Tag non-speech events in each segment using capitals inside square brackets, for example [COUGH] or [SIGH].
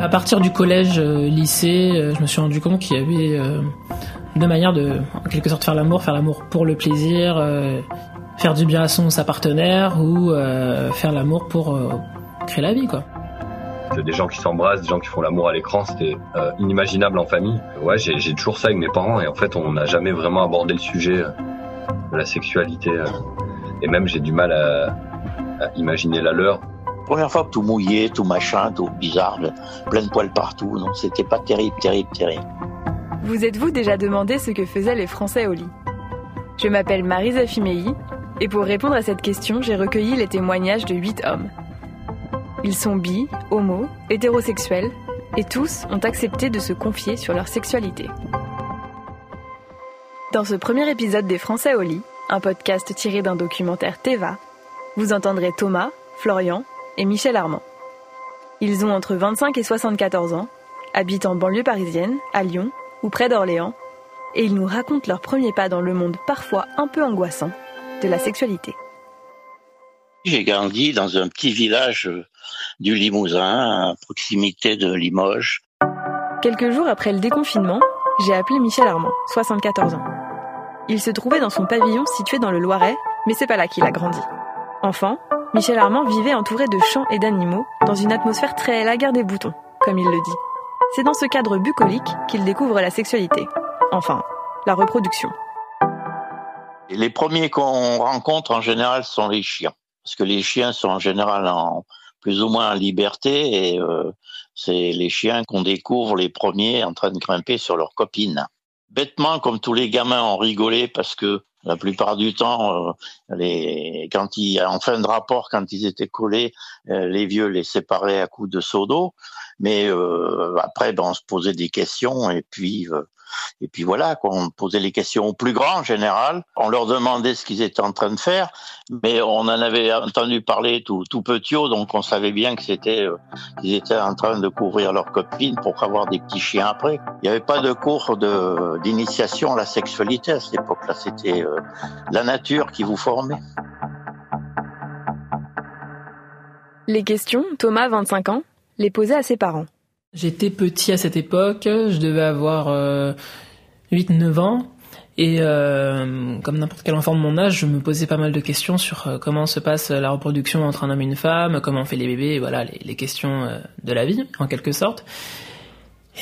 À partir du collège, euh, lycée, euh, je me suis rendu compte qu'il y avait euh, deux manières de, en quelque sorte, faire l'amour, faire l'amour pour le plaisir, faire du bien à son sa partenaire ou faire l'amour pour créer la vie, quoi. Des gens qui s'embrassent, des gens qui font l'amour à l'écran, c'était inimaginable en famille. Ouais, j'ai toujours ça avec mes parents et en fait, on n'a jamais vraiment abordé le sujet de la sexualité. et même, j'ai du mal à imaginer la leur. Première fois, tout mouillé, tout machin, tout bizarre, le- plein de poils partout. Non, c'était pas terrible, terrible, terrible. Vous êtes-vous déjà demandé ce que faisaient les Français au lit? Je m'appelle Marisa Fimei et pour répondre à cette question, j'ai recueilli les témoignages de huit hommes. Ils sont bi, homo, hétérosexuels et tous ont accepté de se confier sur leur sexualité. Dans ce premier épisode des Français au lit, un podcast tiré d'un documentaire Teva, vous entendrez Thomas, Florian et Michel Armand. Ils ont entre 25 et 74 ans, habitent en banlieue parisienne, à Lyon ou près d'Orléans, et ils nous racontent leurs premiers pas dans le monde parfois un peu angoissant de la sexualité. J'ai grandi dans un petit village euh, du Limousin, à proximité de Limoges. Quelques jours après le déconfinement, j'ai appelé Michel Armand, 74 ans. Il se trouvait dans son pavillon situé dans le Loiret, mais c'est pas là qu'il a grandi. Enfant, Michel Armand vivait entouré de champs et d'animaux, dans une atmosphère très la guerre des boutons, comme il le dit. C'est dans ce cadre bucolique qu'il découvre la sexualité. Enfin, la reproduction. Les premiers qu'on rencontre en général sont les chiens. Parce que les chiens sont en général en plus ou moins en liberté et euh, c'est les chiens qu'on découvre les premiers en train de grimper sur leurs copines. Bêtement, comme tous les gamins ont rigolé parce que la plupart du temps, euh, quand ils, en fin de rapport, quand ils étaient collés, euh, les vieux les séparaient à coups de seau d'eau. Mais euh, après, ben, on se posait des questions et puis euh, et puis voilà, quoi, on posait les questions aux plus grands en général. On leur demandait ce qu'ils étaient en train de faire, mais on en avait entendu parler tout, tout petit, donc on savait bien que c'était euh, qu'ils étaient en train de couvrir leurs copines pour avoir des petits chiens après. Il n'y avait pas de cours d'initiation à la sexualité à cette époque-là. C'était euh, la nature qui vous formait. Les questions, Thomas, 25 ans, les posait à ses parents. J'étais petit à cette époque, je devais avoir euh, 8-9 ans. Et euh, comme n'importe quel enfant de mon âge, je me posais pas mal de questions sur euh, comment se passe la reproduction entre un homme et une femme, comment on fait les bébés, voilà, les, questions euh, de la vie, en quelque sorte.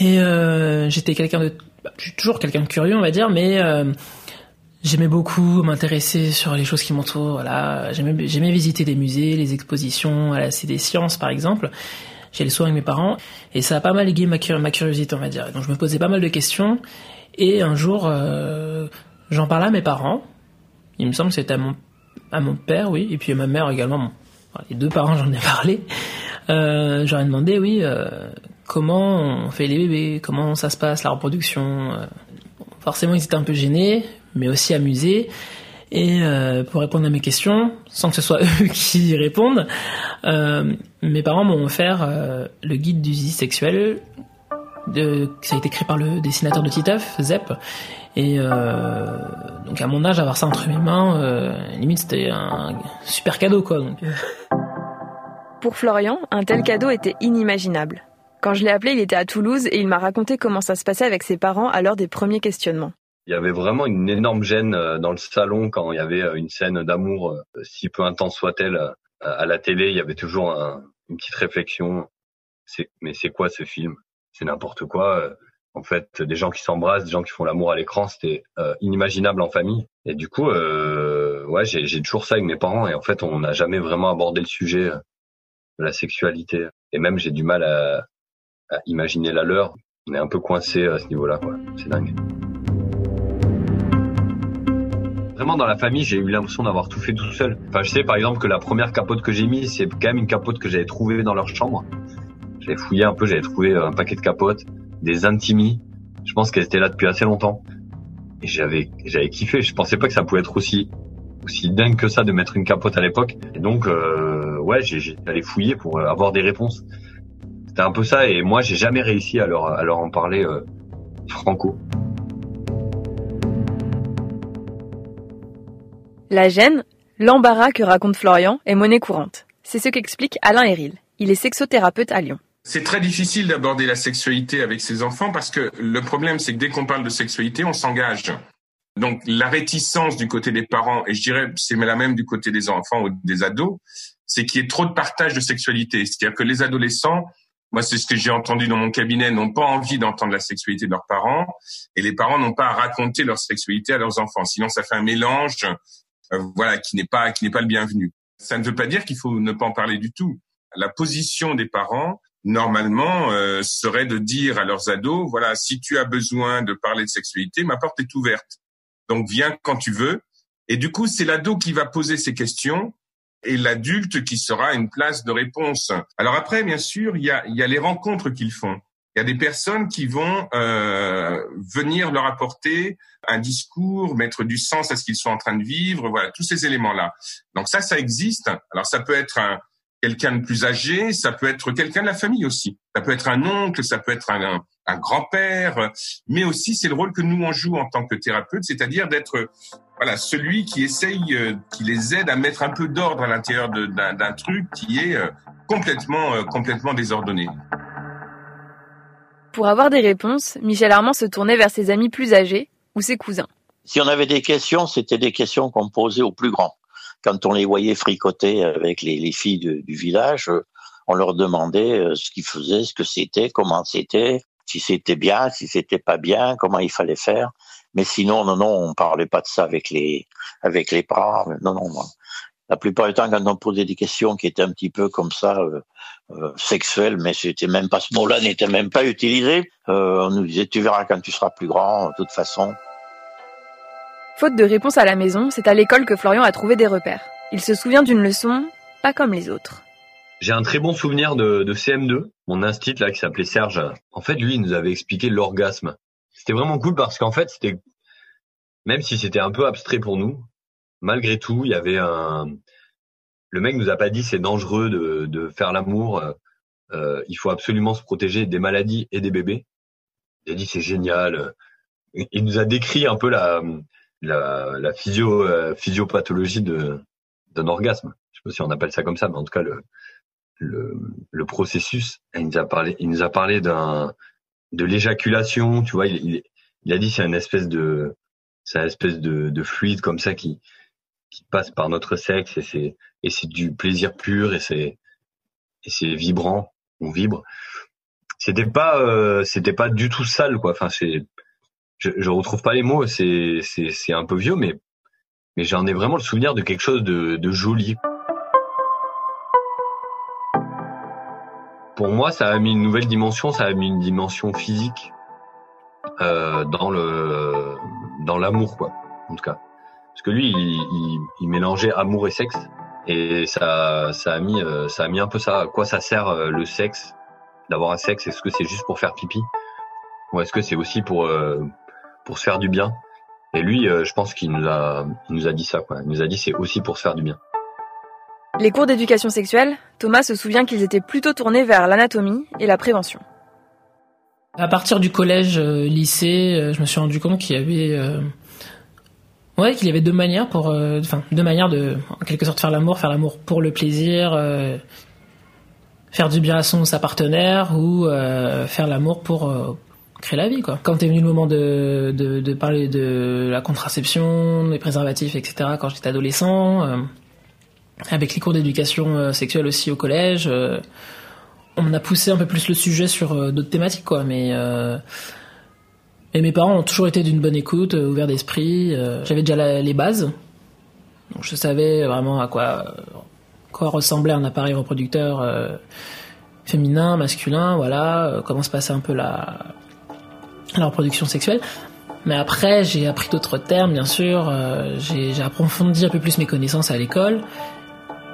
Et euh, j'étais quelqu'un de... bah, je suis toujours quelqu'un de curieux, on va dire, mais euh, j'aimais beaucoup m'intéresser sur les choses qui m'entourent. Voilà, j'aimais, visiter des musées, les expositions à la des Sciences, par exemple. J'allais souvent avec mes parents, et ça a pas mal aigué ma, cur- ma curiosité, on va dire. Donc je me posais pas mal de questions, et un jour, euh, j'en parlais à mes parents. Il me semble que c'était à mon, à mon père, oui, et puis à ma mère également. Les deux parents, [LAUGHS] j'en ai parlé. Euh, J'aurais demandé, oui, euh, comment on fait les bébés, comment ça se passe, la reproduction. euh. Forcément, ils étaient un peu gênés, mais aussi amusés. Et euh, pour répondre à mes questions, sans que ce soit [LAUGHS] eux qui y répondent, euh, mes parents m'ont offert euh, le guide du zizi sexuel. De, ça a été écrit par le dessinateur de Titeuf, Zep. Et euh, donc à mon âge, avoir ça entre mes mains, euh, limite c'était un super cadeau quoi. Donc, euh. [LAUGHS] Pour Florian, un tel cadeau était inimaginable. Quand je l'ai appelé, il était à Toulouse et il m'a raconté comment ça se passait avec ses parents à l'heure des premiers questionnements. Il y avait vraiment une énorme gêne euh, dans le salon quand il y avait euh, une scène d'amour, euh, si peu intense soit-elle, à la télé. Il y avait toujours un- une petite réflexion. C'est, mais c'est quoi ce film? C'est n'importe quoi. En fait, des gens qui s'embrassent, des gens qui font l'amour à l'écran, c'était euh, inimaginable en famille. Et du coup, euh, ouais, j'ai, j'ai toujours ça avec mes parents. Et en fait, on n'a jamais vraiment abordé le sujet de la sexualité. Et même, j'ai du mal à, à imaginer la leur. On est un peu coincé à ce niveau-là, quoi. C'est dingue. Vraiment dans la famille, j'ai eu l'impression d'avoir tout fait tout seul. Enfin, je sais par exemple que la première capote que j'ai mise, c'est quand même une capote que j'avais trouvée dans leur chambre. J'avais fouillé un peu, j'avais trouvé euh, un paquet de capotes, des intimis. Je pense qu'elles étaient là depuis assez longtemps. Et j'avais, j'avais kiffé. Je pensais pas que ça pouvait être aussi, aussi dingue que ça de mettre une capote à l'époque. Et donc, euh, ouais, allé fouiller pour euh, avoir des réponses. C'était un peu ça. Et moi, j'ai jamais réussi à leur, à leur en parler euh, franco. La gêne, l'embarras que raconte Florian est monnaie courante. C'est ce qu'explique Alain Héril. Il est sexothérapeute à Lyon. C'est très difficile d'aborder la sexualité avec ses enfants parce que le problème, c'est que dès qu'on parle de sexualité, on s'engage. Donc la réticence du côté des parents, et je dirais c'est la même du côté des enfants ou des ados, c'est qu'il y ait trop de partage de sexualité. C'est-à-dire que les adolescents, moi c'est ce que j'ai entendu dans mon cabinet, n'ont pas envie d'entendre la sexualité de leurs parents, et les parents n'ont pas à raconter leur sexualité à leurs enfants. Sinon ça fait un mélange, voilà, qui n'est pas qui n'est pas le bienvenu. Ça ne veut pas dire qu'il faut ne pas en parler du tout. La position des parents, normalement, euh, serait de dire à leurs ados, voilà, si tu as besoin de parler de sexualité, ma porte est ouverte. Donc viens quand tu veux. Et du coup, c'est l'ado qui va poser ces questions et l'adulte qui sera une place de réponse. Alors après, bien sûr, il y a, il y a les rencontres qu'ils font. Il y a des personnes qui vont euh, venir leur apporter un discours, mettre du sens à ce qu'ils sont en train de vivre, voilà, tous ces éléments-là. Donc ça, ça existe. Alors ça peut être un, quelqu'un de plus âgé, ça peut être quelqu'un de la famille aussi. Ça peut être un oncle, ça peut être un, un grand-père, mais aussi c'est le rôle que nous on joue en tant que thérapeute, c'est-à-dire d'être voilà celui qui essaye, euh, qui les aide à mettre un peu d'ordre à l'intérieur d'un truc qui est euh, complètement euh, complètement désordonné. Pour avoir des réponses, Michel Armand se tournait vers ses amis plus âgés ou ses cousins. Si on avait des questions, c'était des questions qu'on posait aux plus grands. Quand on les voyait fricoter avec les, les filles du, village, on leur demandait ce qu'ils faisaient, ce que c'était, comment c'était, si c'était bien, si c'était pas bien, comment il fallait faire. Mais sinon, non, non, on parlait pas de ça avec les avec les parents. Non, non. La plupart du temps, quand on posait des questions qui étaient un petit peu comme ça euh, euh, sexuelles, mais c'était même pas ce mot-là n'était même pas utilisé. Euh, on nous disait tu verras quand tu seras plus grand. De toute façon. Faute de réponse à la maison, c'est à l'école que Florian a trouvé des repères. Il se souvient d'une leçon, pas comme les autres. J'ai un très bon souvenir de, de CM2, mon instit là qui s'appelait Serge. En fait, lui, il nous avait expliqué l'orgasme. C'était vraiment cool parce qu'en fait, c'était même si c'était un peu abstrait pour nous, malgré tout, il y avait un. Le mec nous a pas dit c'est dangereux de, de faire l'amour. Euh, il faut absolument se protéger des maladies et des bébés. Il a dit c'est génial. Il nous a décrit un peu la la, la physio euh, physiopathologie de d'un orgasme. Je sais pas si on appelle ça comme ça, mais en tout cas le le, le processus. Il nous a parlé, il nous a parlé d'un de l'éjaculation. Tu vois, il, il, a dit c'est une espèce de c'est une espèce de, de fluide comme ça qui qui passe par notre sexe et c'est et c'est du plaisir pur et c'est et c'est vibrant. On vibre. C'était pas euh, c'était pas du tout sale quoi. Enfin c'est je, je retrouve pas les mots. C'est c'est c'est un peu vieux mais mais j'en ai vraiment le souvenir de quelque chose de, de joli. pour moi, ça a mis une nouvelle dimension, ça a mis une dimension physique euh, dans le dans l'amour, quoi. En tout cas, parce que lui, il, il, il, mélangeait amour et sexe, et ça ça a mis euh, ça a mis un peu ça. À quoi ça sert euh, le sexe D'avoir un sexe, est-ce que c'est juste pour faire pipi, ou est-ce que c'est aussi pour euh, pour se faire du bien? Et lui, je pense qu'il nous a il nous a dit ça, quoi. Il nous a dit c'est aussi pour se faire du bien. Les cours d'éducation sexuelle, Thomas se souvient qu'ils étaient plutôt tournés vers l'anatomie et la prévention. À partir du collège, lycée, je me suis rendu compte qu'il y avait, euh, ouais, qu'il y avait deux manières pour, euh, enfin, deux manières de, en quelque sorte, faire l'amour, faire l'amour pour le plaisir, euh, faire du bien à son sa partenaire ou faire l'amour pour créer la vie, quoi. Quand est venu le moment de, de, de parler de la contraception, des préservatifs, etc. Quand j'étais adolescent avec les cours d'éducation euh, sexuelle aussi au collège, euh, on a poussé un peu plus le sujet sur euh, d'autres thématiques, quoi. Mais et mes parents ont toujours été d'une bonne écoute, ouverts d'esprit. J'avais déjà les bases, donc je savais vraiment à quoi quoi ressemblait un appareil reproducteur féminin, masculin, voilà, comment se passait un peu la la reproduction sexuelle. Mais après, j'ai appris d'autres termes, bien sûr. j'ai approfondi un peu plus mes connaissances à l'école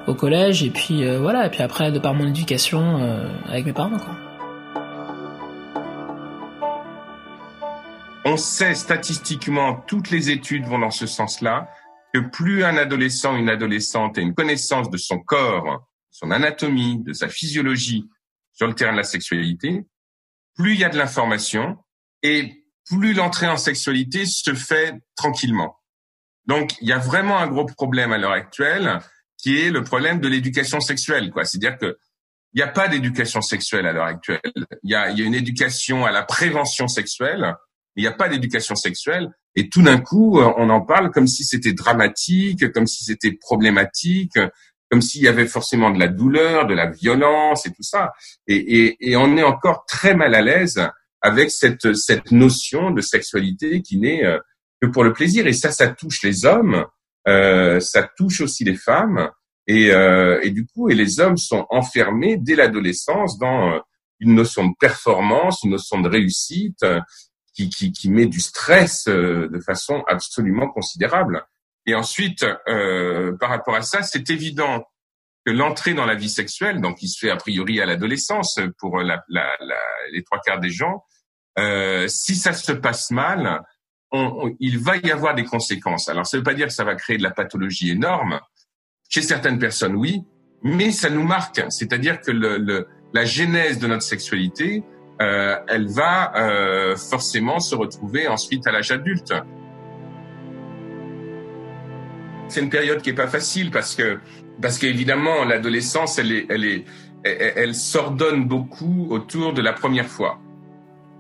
au collège et puis euh, voilà et puis après de par mon éducation euh, avec mes parents quoi. On sait statistiquement, toutes les études vont dans ce sens-là, que plus un adolescent, une adolescente a une connaissance de son corps, son anatomie, de sa physiologie sur le terrain de la sexualité, plus il y a de l'information et plus l'entrée en sexualité se fait tranquillement. Donc, il y a vraiment un gros problème à l'heure actuelle qui est le problème de l'éducation sexuelle. C'est-à-dire que il n'y a pas d'éducation sexuelle à l'heure actuelle. Il y a une éducation à la prévention sexuelle, il n'y a pas d'éducation sexuelle. Et tout d'un coup, on en parle comme si c'était dramatique, comme si c'était problématique, comme s'il y avait forcément de la douleur, de la violence et tout ça. Et, et, et on est encore très mal à l'aise avec cette, cette notion de sexualité qui n'est euh, que pour le plaisir. Et ça, ça touche les hommes, euh, ça touche aussi les femmes. Et, euh, et, du coup, et les hommes sont enfermés dès l'adolescence dans euh, une notion de performance, une notion de réussite euh, qui, qui, qui met du stress de façon absolument considérable. Et ensuite, euh, par rapport à ça, c'est évident que l'entrée dans la vie sexuelle, donc qui se fait a priori à l'adolescence pour la, la, la, les trois quarts des gens, euh, si ça se passe mal, on, il va y avoir des conséquences. Alors, ça ne veut pas dire que ça va créer de la pathologie énorme. Chez certaines personnes, oui, mais ça nous marque. C'est-à-dire que le, le, la genèse de notre sexualité, euh, elle va euh, forcément se retrouver ensuite à l'âge adulte. C'est une période qui est pas facile parce que parce qu'évidemment l'adolescence, elle est, elle est, elle, elle s'ordonne beaucoup autour de la première fois.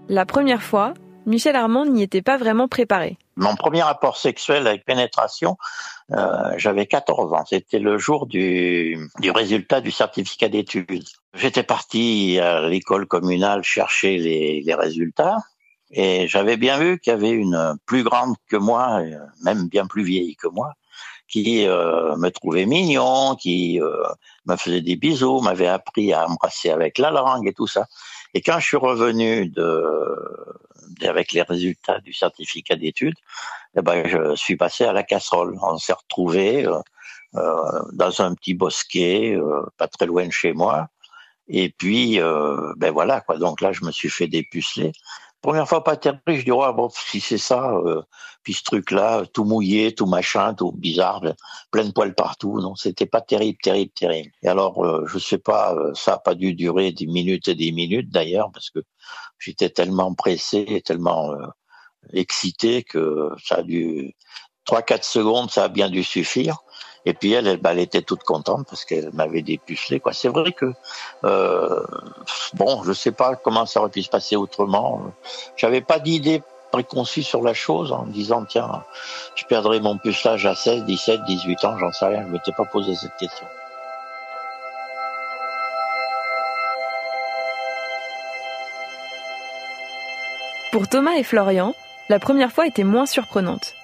La première fois, Michel Armand n'y était pas vraiment préparé. Mon premier rapport sexuel avec pénétration, euh, j'avais 14 ans. C'était le jour du, du résultat du certificat d'études. J'étais parti à l'école communale chercher les, les résultats et j'avais bien vu qu'il y avait une plus grande que moi, même bien plus vieille que moi, qui euh, me trouvait mignon, qui euh, me faisait des bisous, m'avait appris à embrasser avec la langue et tout ça. Et quand je suis revenu de, avec les résultats du certificat d'études, eh ben, je suis passé à la casserole. On s'est retrouvé euh, euh, dans un petit bosquet, euh, pas très loin de chez moi. Et puis, euh, ben voilà quoi. Donc là, je me suis fait dépuceler. Première fois pas terrible, je dis oh, bon si c'est ça, euh, puis ce truc-là, tout mouillé, tout machin, tout bizarre, plein de poils partout, non, c'était pas terrible, terrible, terrible. Et alors, euh, je sais pas, euh, ça a pas dû durer des minutes et des minutes d'ailleurs, parce que j'étais tellement pressé, et tellement euh, excité que ça a dû trois quatre secondes, ça a bien dû suffire. Et puis elle, elle, bah, elle était toute contente parce qu'elle m'avait dépucelé. C'est vrai que euh, bon, je sais pas comment ça aurait pu se passer autrement. J'avais pas d'idée préconçue sur la chose en me disant tiens, je perdrai mon pucelage à 16, 17, 18 ans, j'en sais rien. Je m'étais pas posé cette question. Pour Thomas et Florian, la première fois était moins surprenante.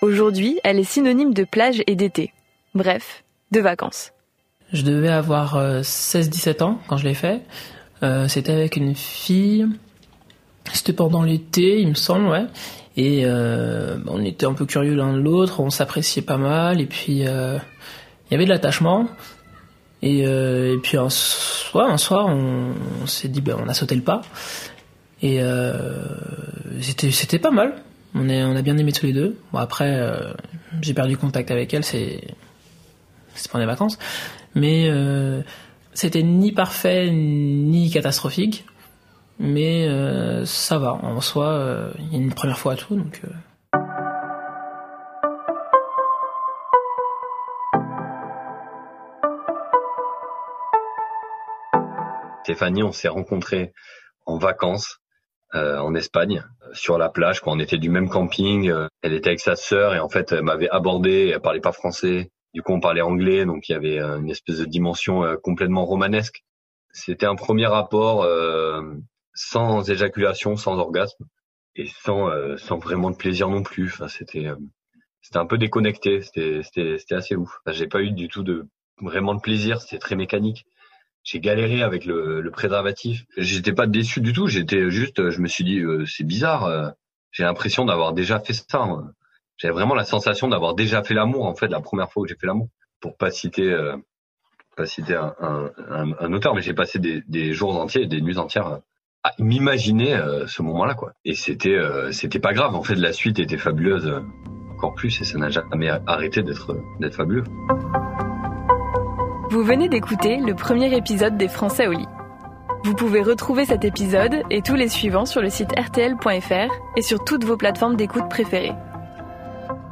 Aujourd'hui, elle est synonyme de plage et d'été. Bref, de vacances. Je devais avoir 16-17 ans quand je l'ai fait. Euh, c'était avec une fille. C'était pendant l'été, il me semble, ouais. Et euh, on était un peu curieux l'un de l'autre, on s'appréciait pas mal, et puis euh, il y avait de l'attachement. Et, puis un soir, un soir on, s'est dit, ben, on a sauté le pas. Et c'était pas mal. On, on a bien aimé tous les deux. Après, j'ai perdu contact avec elle, c'est c'est pendant les vacances. Mais euh, c'était ni parfait ni catastrophique. Mais euh, ça va. En soi, euh, il y a une première fois à tout. Donc. Stéphanie, on s'est rencontrés en vacances en Espagne, sur la plage, quand on était du même camping. elle était avec sa sœur et en fait, elle m'avait abordé. Elle parlait pas français. Du coup, on parlait anglais, donc il y avait euh, une espèce de dimension euh, complètement romanesque. C'était un premier rapport euh, sans éjaculation, sans orgasme et sans sans vraiment de plaisir non plus. Enfin, c'était c'était un peu déconnecté. C'était c'était c'était assez ouf. J'ai pas eu du tout de vraiment de plaisir. C'était très mécanique. J'ai galéré avec le, le préservatif. J'étais pas déçu du tout. J'étais juste, je me suis dit, c'est bizarre. J'ai l'impression d'avoir déjà fait ça. Hein j'avais vraiment la sensation d'avoir déjà fait l'amour en fait la première fois où j'ai fait l'amour. Pour pas citer euh, pas citer un, un, auteur mais j'ai passé des, des, jours entiers des nuits entières à m'imaginer euh, ce moment-là quoi. Et c'était euh, c'était pas grave. En fait la suite était fabuleuse encore plus et ça n'a jamais arrêté d'être d'être fabuleux. Vous venez d'écouter le premier épisode des Français au lit. Vous pouvez retrouver cet épisode et tous les suivants sur le site rtl.fr et sur toutes vos plateformes d'écoute préférées.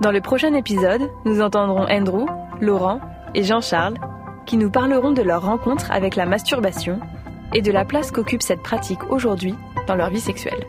Dans le prochain épisode, nous entendrons Andrew, Laurent et Jean-Charles qui nous parleront de leur rencontre avec la masturbation et de la place qu'occupe cette pratique aujourd'hui dans leur vie sexuelle.